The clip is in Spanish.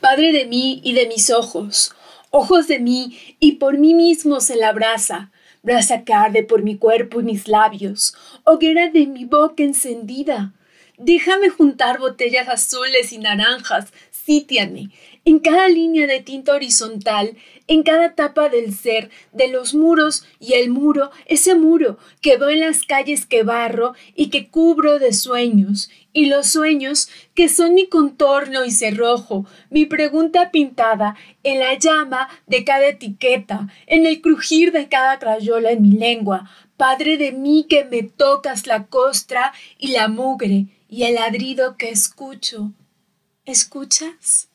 Padre de mí y de mis ojos, ojos de mí y por mí mismo se la brasa, brasa que arde por mi cuerpo y mis labios, hoguera de mi boca encendida. Déjame juntar botellas azules y naranjas, sítiame, en cada línea de tinta horizontal, en cada tapa del ser, de los muros y el muro, ese muro que veo en las calles que barro y que cubro de sueños, y los sueños que son mi contorno y cerrojo, mi pregunta pintada en la llama de cada etiqueta, en el crujir de cada crayola en mi lengua, Padre de mí que me tocas la costra y la mugre y el ladrido que escucho. ¿Escuchas?